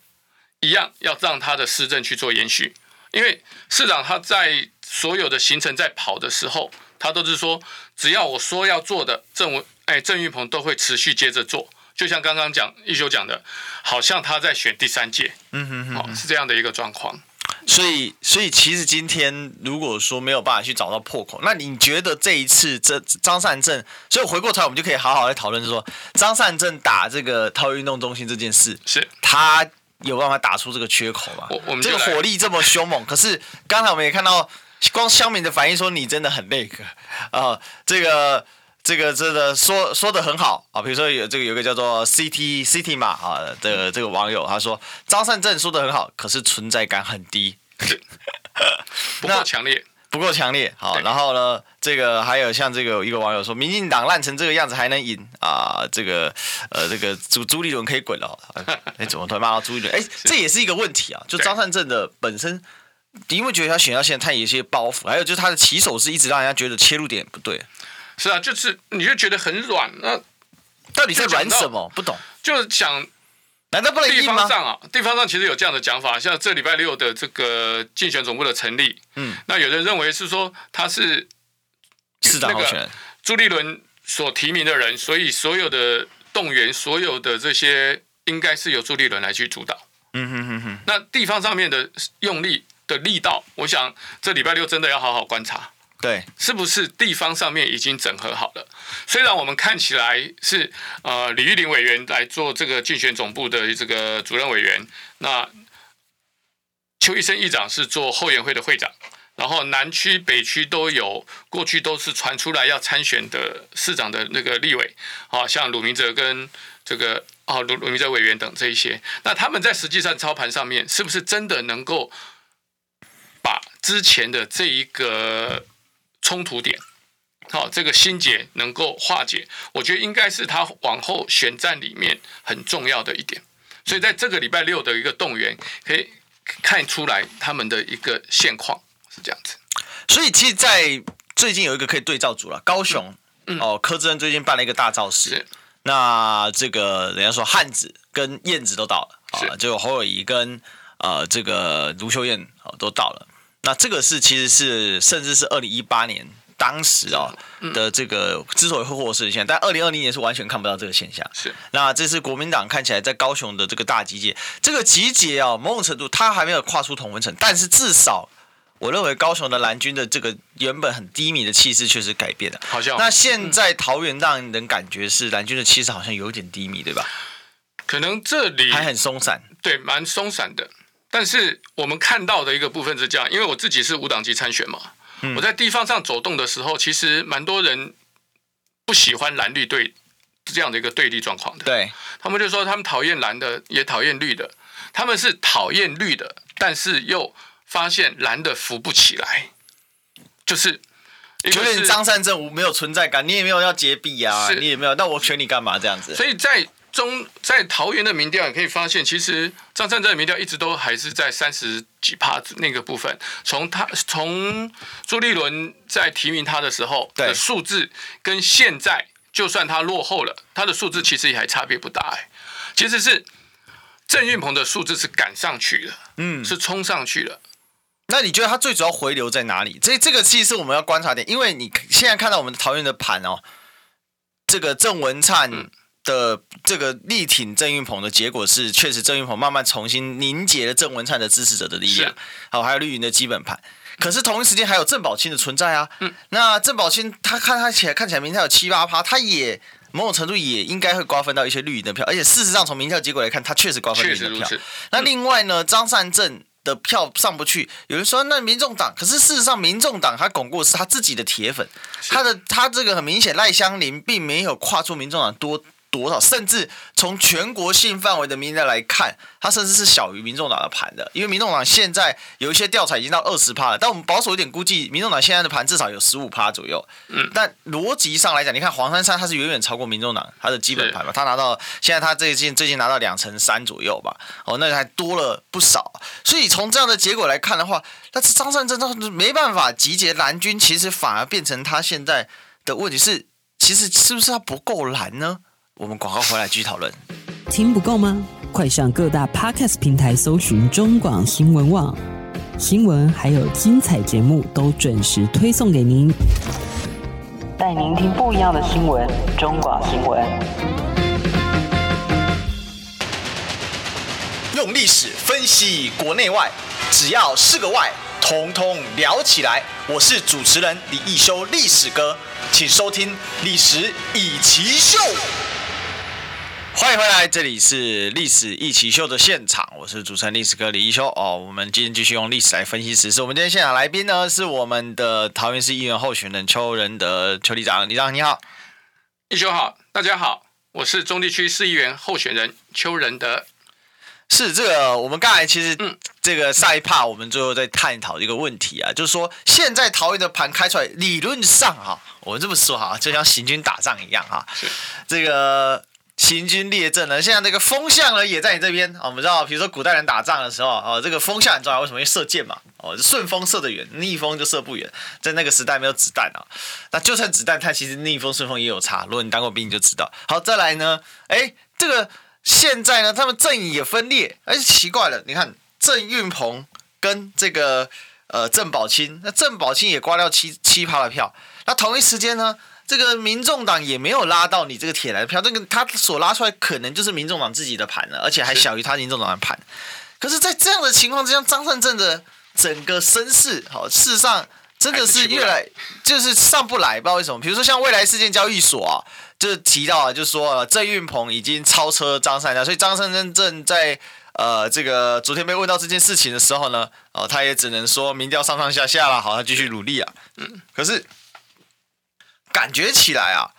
一样要让他的施政去做延续。因为市长他在所有的行程在跑的时候，他都是说，只要我说要做的，郑文哎郑玉鹏都会持续接着做。就像刚刚讲一休讲的，好像他在选第三届，嗯哼哼，哦，是这样的一个状况。所以，所以其实今天如果说没有办法去找到破口，那你觉得这一次这张善政，所以回过头来我们就可以好好来讨论，就是说张善政打这个桃园运动中心这件事，是他有办法打出这个缺口吗？我我们这个火力这么凶猛，可是刚才我们也看到，光香民的反应说你真的很那个啊，这个。这个真的说说的很好。啊，比如说有这个有个叫做 CT CT 嘛啊的这个网友他说张善政说的很好，可是存在感很低，不够强烈，不够强烈。好，然后呢，这个还有像这个一个网友说，民进党烂成这个样子还能赢啊？这个呃这个朱朱立伦可以滚了。哎，怎么突然骂到朱立伦？哎，这也是一个问题啊。就张善政的本身，因为觉得他选到现在他有一些包袱，还有就是他的起手是一直让人家觉得切入点不对。是啊，就是你就觉得很软，那到底在软什么？不懂。就是想，难道不能地方上啊？地方上其实有这样的讲法，像这礼拜六的这个竞选总部的成立，嗯，那有人认为是说他是市长候选人朱立伦所提名的人，所以所有的动员，所有的这些应该是由朱立伦来去主导。嗯哼哼哼。那地方上面的用力的力道，我想这礼拜六真的要好好观察。对，是不是地方上面已经整合好了？虽然我们看起来是呃李玉玲委员来做这个竞选总部的这个主任委员，那邱医生议长是做后援会的会长，然后南区、北区都有过去都是传出来要参选的市长的那个立委，啊，像鲁明哲跟这个啊鲁鲁明哲委员等这一些，那他们在实际上操盘上面是不是真的能够把之前的这一个冲突点，好，这个心结能够化解，我觉得应该是他往后选战里面很重要的一点。所以在这个礼拜六的一个动员，可以看出来他们的一个现况是这样子。所以其实，在最近有一个可以对照组了，高雄、嗯、哦，柯志恩最近办了一个大造势，那这个人家说汉子跟燕子都到了，啊，就侯友谊跟呃这个卢秀燕哦都到了。那这个是其实是甚至是二零一八年当时啊的这个之所以会获胜的现象，但二零二零年是完全看不到这个现象。是，那这是国民党看起来在高雄的这个大集结，这个集结啊，某种程度他还没有跨出同文层，但是至少我认为高雄的蓝军的这个原本很低迷的气势确实改变了。好像那现在桃园让人感觉是蓝军的气势好像有点低迷，对吧？可能这里还很松散，对，蛮松散的。但是我们看到的一个部分是这样，因为我自己是无党籍参选嘛，我在地方上走动的时候，其实蛮多人不喜欢蓝绿对这样的一个对立状况的。对，他们就说他们讨厌蓝的，也讨厌绿的，他们是讨厌绿的，但是又发现蓝的扶不起来，就是觉得你张善政没有存在感，你也没有要结弊啊，你也没有，那我选你干嘛这样子？所以在中在桃园的民调你可以发现，其实张善政的民调一直都还是在三十几趴那个部分。从他从朱立伦在提名他的时候的数字，跟现在就算他落后了，他的数字其实也还差别不大。哎，其实是郑运鹏的数字是赶上去了，嗯，是冲上去了。那你觉得他最主要回流在哪里？这这个其实是我们要观察点，因为你现在看到我们桃园的盘哦，这个郑文灿。嗯的这个力挺郑运鹏的结果是，确实郑运鹏慢慢重新凝结了郑文灿的支持者的力量，好，还有绿营的基本盘。可是同一时间还有郑宝清的存在啊。嗯，那郑宝清他看他起来看起来民调有七八趴，他也某种程度也应该会瓜分到一些绿营的票，而且事实上从民调结果来看，他确实瓜分绿营的票。那另外呢，张善政的票上不去，有人说那民众党，可是事实上民众党他巩固的是他自己的铁粉，他的他这个很明显赖香林并没有跨出民众党多。多少？甚至从全国性范围的民调来看，它甚至是小于民众党的盘的。因为民众党现在有一些调查已经到二十趴了，但我们保守一点估计，民众党现在的盘至少有十五趴左右。嗯，但逻辑上来讲，你看黄珊珊他是远远超过民众党他的基本盘嘛，他拿到现在他最近最近拿到两成三左右吧，哦，那还多了不少。所以从这样的结果来看的话，那张善政他没办法集结蓝军，其实反而变成他现在的问题是，其实是不是他不够蓝呢？我们广告回来继续讨论。听不够吗？快上各大 Podcast 平台搜寻中广新闻网，新闻还有精彩节目都准时推送给您，带您听不一样的新闻。中广新闻，用历史分析国内外，只要是个“外”，统统聊起来。我是主持人李易修，历史哥，请收听《历史易起秀》。欢迎回来，这里是历史一起秀的现场，我是主持人历史哥李一修哦。我们今天继续用历史来分析时事。我们今天现场来宾呢是我们的桃园市议员候选人邱仁德邱里长，里长你好，一修好，大家好，我是中地区市议员候选人邱仁德。是这个，我们刚才其实嗯，这个上一趴我们最后在探讨一个问题啊，就是说现在桃园的盘开出来，理论上哈，我们这么说哈，就像行军打仗一样哈，是这个。行军列阵呢，现在这个风向呢也在你这边。我们知道，比如说古代人打仗的时候，哦，这个风向很重要。为什么？因为射箭嘛，哦，顺风射得远，逆风就射不远。在那个时代没有子弹啊，那就算子弹，它其实逆风顺风也有差。如果你当过兵，你就知道。好，再来呢，哎，这个现在呢，他们阵营也分裂，哎，奇怪了，你看郑运鹏跟这个呃郑宝清，那郑宝清也刮掉七七趴的票，那同一时间呢？这个民众党也没有拉到你这个铁来的票，这个他所拉出来可能就是民众党自己的盘了，而且还小于他民众党的盘。可是，在这样的情况之下，张善政的整个身世，好，事实上，真的是越来就是上不来，不知道为什么。比如说像未来事件交易所啊，就提到啊，就说郑运鹏已经超车张善政，所以张善政正在呃这个昨天被问到这件事情的时候呢，哦，他也只能说民调上上下下了，好，他继续努力啊。嗯，可是感觉起来啊，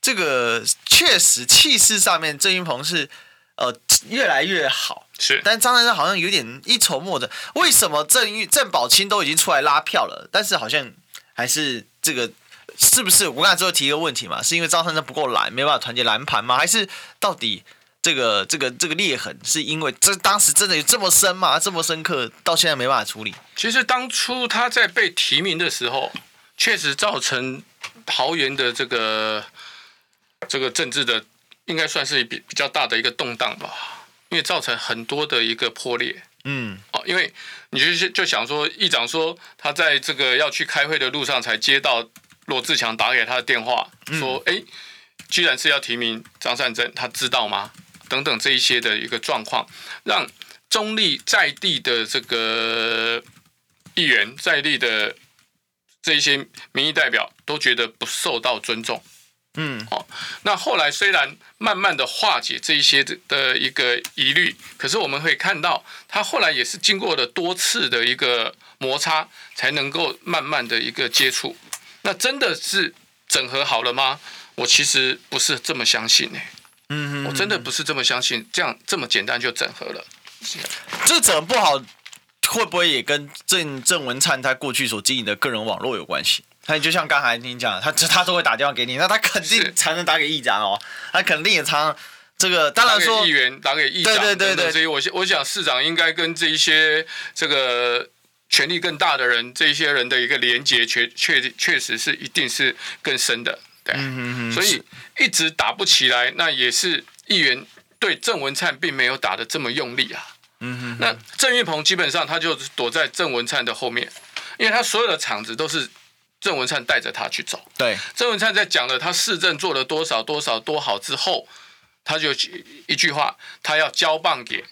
这个 确实气势上面郑云鹏是呃越来越好。是，但张善政好像有点一筹莫展。为什么郑玉郑宝清都已经出来拉票了，但是好像还是这个是不是？我刚才最后提一个问题嘛，是因为张善政不够蓝，没办法团结蓝盘吗？还是到底这个这个这个裂痕是因为这当时真的有这么深吗？这么深刻，到现在没办法处理？其实当初他在被提名的时候，确实造成桃园的这个这个政治的应该算是比比较大的一个动荡吧。因为造成很多的一个破裂，嗯，哦，因为你就就想说，议长说他在这个要去开会的路上才接到罗志强打给他的电话，说，哎，居然是要提名张善珍，他知道吗？等等这一些的一个状况，让中立在地的这个议员，在地的这一些民意代表都觉得不受到尊重。嗯，好。那后来虽然慢慢的化解这一些的一个疑虑，可是我们会看到，他后来也是经过了多次的一个摩擦，才能够慢慢的一个接触。那真的是整合好了吗？我其实不是这么相信呢。嗯，我真的不是这么相信，这样这么简单就整合了。这整不好，会不会也跟郑郑文灿他过去所经营的个人网络有关系？他就像刚才你讲，他他都会打电话给你，那他肯定才能打给议长哦，他肯定也常这个。当然说，议员打给议长，对对对对。所以我我想市长应该跟这一些这个权力更大的人，这一些人的一个连接，确确确实是一定是更深的。对，所以一直打不起来，那也是议员对郑文灿并没有打的这么用力啊。嗯哼。那郑运鹏基本上他就躲在郑文灿的后面，因为他所有的场子都是。郑文灿带着他去走，对，郑文灿在讲了他市政做了多少多少多好之后，他就一句话，他要交棒给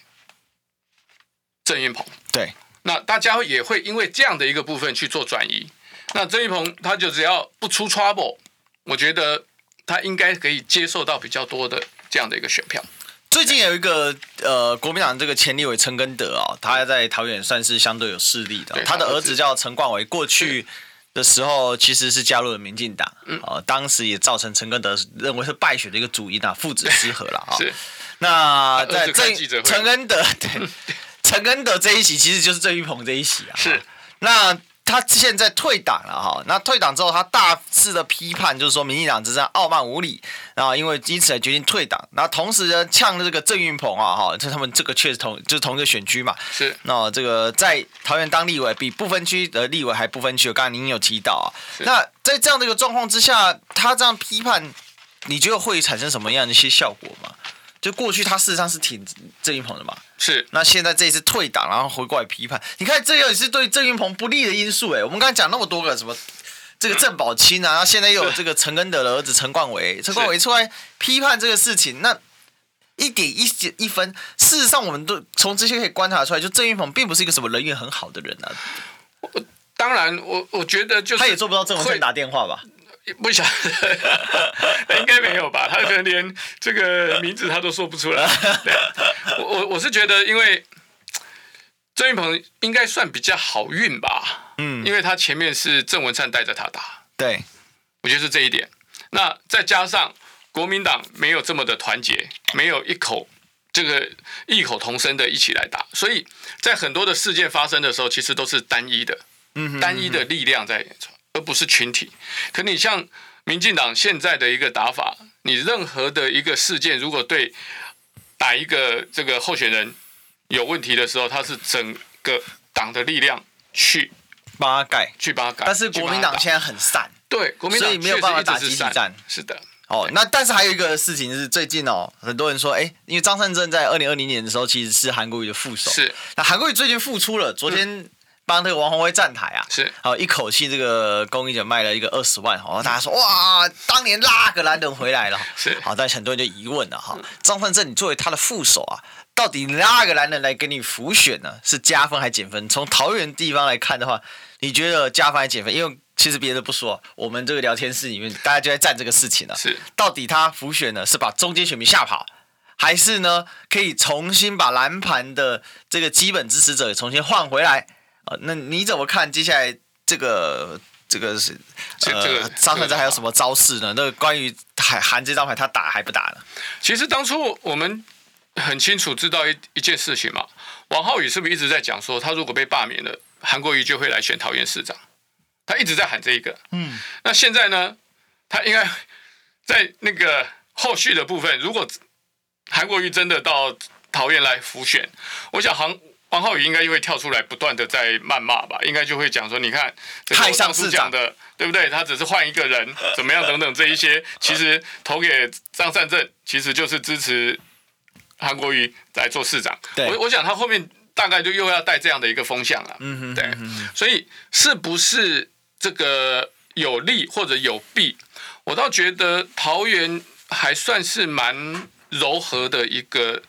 郑运鹏。对，那大家也会因为这样的一个部分去做转移。那郑运鹏他就只要不出 trouble，我觉得他应该可以接受到比较多的这样的一个选票。最近有一个呃，国民党这个前立委陈根德啊，他在桃园算是相对有势力的，他的儿子叫陈冠伟，过去。的时候其实是加入了民进党，哦、呃，当时也造成陈根德认为是败选的一个主因啊，父子失和了啊。是，那在这陈根德对陈根德这一席其实就是郑玉鹏这一席啊。是，那。他现在退党了哈，那退党之后，他大肆的批判，就是说民进党执政傲慢无礼，然后因为因此才决定退党。那同时呢，呛这个郑运鹏啊哈，就他们这个确实同就是同一个选区嘛。是。那这个在桃园当立委，比不分区的立委还不分区。刚才您有提到啊，那在这样的一个状况之下，他这样批判，你觉得会产生什么样的一些效果吗？就过去他事实上是挺郑运鹏的嘛，是。那现在这一次退党，然后回过来批判，你看这也是对郑云鹏不利的因素哎。我们刚才讲那么多个什么，这个郑宝清啊，然后现在又有这个陈根德的儿子陈冠伟，陈冠伟出来批判这个事情，那一点一点一分，事实上我们都从这些可以观察出来，就郑云鹏并不是一个什么人缘很好的人啊。我当然，我我觉得就是他也做不到郑文灿打电话吧。不晓得，应该没有吧？他可能连这个名字他都说不出来。我我我是觉得，因为郑云鹏应该算比较好运吧。嗯，因为他前面是郑文灿带着他打。对，我觉得是这一点。那再加上国民党没有这么的团结，没有一口这个异口同声的一起来打，所以在很多的事件发生的时候，其实都是单一的，嗯，单一的力量在。而不是群体，可你像民进党现在的一个打法，你任何的一个事件，如果对哪一个这个候选人有问题的时候，他是整个党的力量去帮他改，去帮他改。但是国民党现在很散，对，国民党所以没有办法打集体战。是的，哦，那但是还有一个事情是最近哦，很多人说，哎，因为张善政在二零二零年的时候其实是韩国瑜的副手，是。那韩国瑜最近复出了，昨天。嗯帮这个王宏威站台啊，是，好一口气这个公益者卖了一个二十万，好，大家说哇，当年拉格兰人回来了，是，好，但很多人就疑问了哈，张善政你作为他的副手啊，到底拉格兰人来给你辅选呢，是加分还减分？从桃园地方来看的话，你觉得加分还减分？因为其实别的不说，我们这个聊天室里面大家就在站这个事情了，是，到底他辅选呢，是把中间选民吓跑？还是呢，可以重新把蓝盘的这个基本支持者重新换回来啊？那你怎么看接下来这个这个是这个张善泽还有什么招式呢？那个关于韩韩这张牌，他打还不打呢？其实当初我们很清楚知道一一件事情嘛，王浩宇是不是一直在讲说，他如果被罢免了，韩国瑜就会来选桃园市长？他一直在喊这一个。嗯，那现在呢，他应该在那个后续的部分，如果韩国瑜真的到桃园来复选，我想黄王浩宇应该又会跳出来不断的在谩骂吧，应该就会讲说，你看太上市长的对不对？他只是换一个人怎么样等等这一些，其实投给张善政其实就是支持韩国瑜来做市长。我我想他后面大概就又要带这样的一个风向了。嗯哼，对，所以是不是这个有利或者有弊？我倒觉得桃园还算是蛮。柔和的一个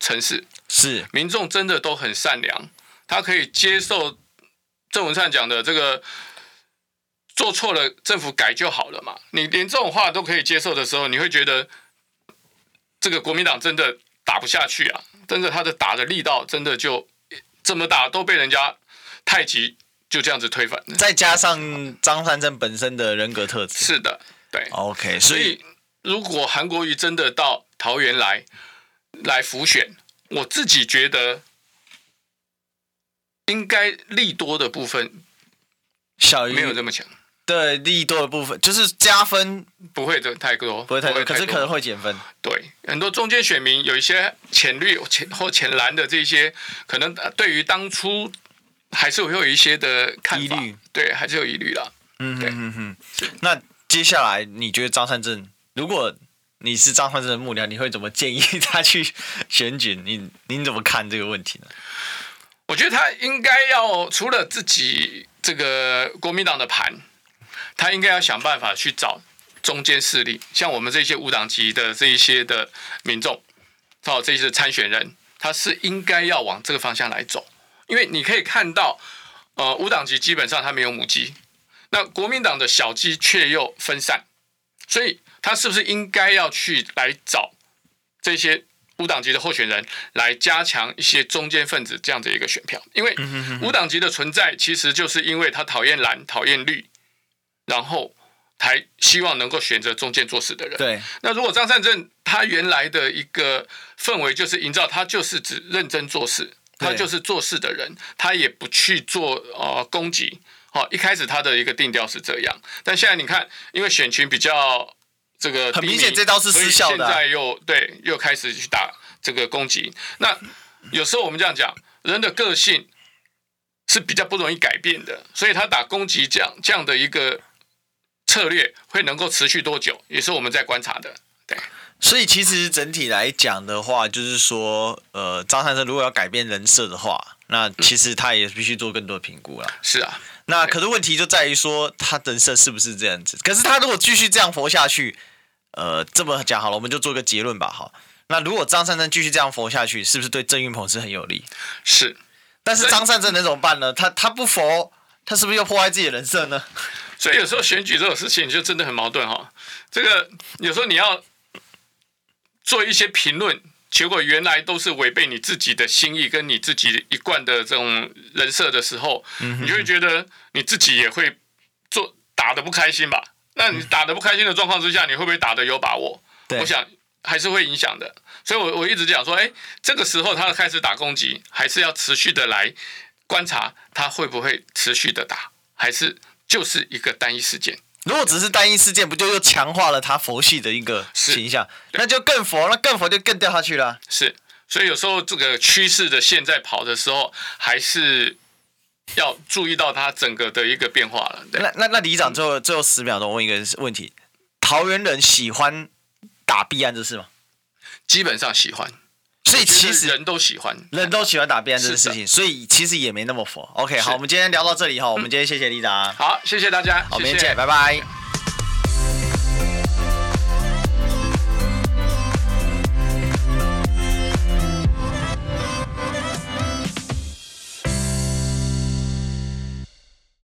城市，是民众真的都很善良，他可以接受郑文灿讲的这个做错了，政府改就好了嘛。你连这种话都可以接受的时候，你会觉得这个国民党真的打不下去啊！真的，他的打的力道真的就这么大，都被人家太极就这样子推翻。再加上张善政本身的人格特质，是的，对，OK。所以如果韩国瑜真的到桃园来来浮选，我自己觉得应该利多的部分小于没有这么强。对，利多的部分就是加分不会的太多，不会太多，可是可能会减分。对，很多中间选民有一些浅绿、浅或浅蓝的这些，可能对于当初还是会有一些的看法，疑虑，对，还是有疑虑啦。嗯哼哼哼。那接下来你觉得张善政如果？你是张焕生的幕僚，你会怎么建议他去选举？你您怎么看这个问题呢？我觉得他应该要除了自己这个国民党的盘，他应该要想办法去找中间势力，像我们这些无党籍的这一些的民众，哦，这些参选人，他是应该要往这个方向来走，因为你可以看到，呃，无党籍基本上他没有母鸡，那国民党的小鸡却又分散，所以。他是不是应该要去来找这些无党籍的候选人，来加强一些中间分子这样的一个选票？因为无党籍的存在，其实就是因为他讨厌蓝、讨厌绿，然后才希望能够选择中间做事的人。对。那如果张善政他原来的一个氛围就是营造他就是只认真做事，他就是做事的人，他也不去做呃攻击。好，一开始他的一个定调是这样，但现在你看，因为选群比较。这个很明显，这招是失效的。现在又对，又开始去打这个攻击。那有时候我们这样讲，人的个性是比较不容易改变的，所以他打攻击这样这样的一个策略会能够持续多久，也是我们在观察的。对，所以其实整体来讲的话，就是说，呃，张三生如果要改变人设的话，那其实他也必须做更多的评估了。是啊，那可是问题就在于说，他人设是不是这样子？可是他如果继续这样活下去。呃，这么讲好了，我们就做个结论吧。哈，那如果张善政继续这样活下去，是不是对郑云鹏是很有利？是，但是张善政能怎么办呢？他他不佛，他是不是又破坏自己的人设呢？所以有时候选举这种事情就真的很矛盾哈。这个有时候你要做一些评论，结果原来都是违背你自己的心意跟你自己一贯的这种人设的时候，你就会觉得你自己也会做打的不开心吧。那你打的不开心的状况之下，你会不会打的有把握？我想还是会影响的。所以我我一直讲说，哎，这个时候他开始打攻击，还是要持续的来观察他会不会持续的打，还是就是一个单一事件。如果只是单一事件，不就又强化了他佛系的一个形象？那就更佛，那更佛就更掉下去了。是，所以有时候这个趋势的线在跑的时候，还是。要注意到他整个的一个变化了。那那那李长最后、嗯、最后十秒钟问一个问题：桃园人喜欢打避案这事吗？基本上喜欢，所以其实人都喜欢，人都喜欢打避难针这个事情，所以其实也没那么佛。OK，好，我们今天聊到这里哈，我们今天谢谢李长，好，谢谢大家，好，谢谢。明天见，拜拜。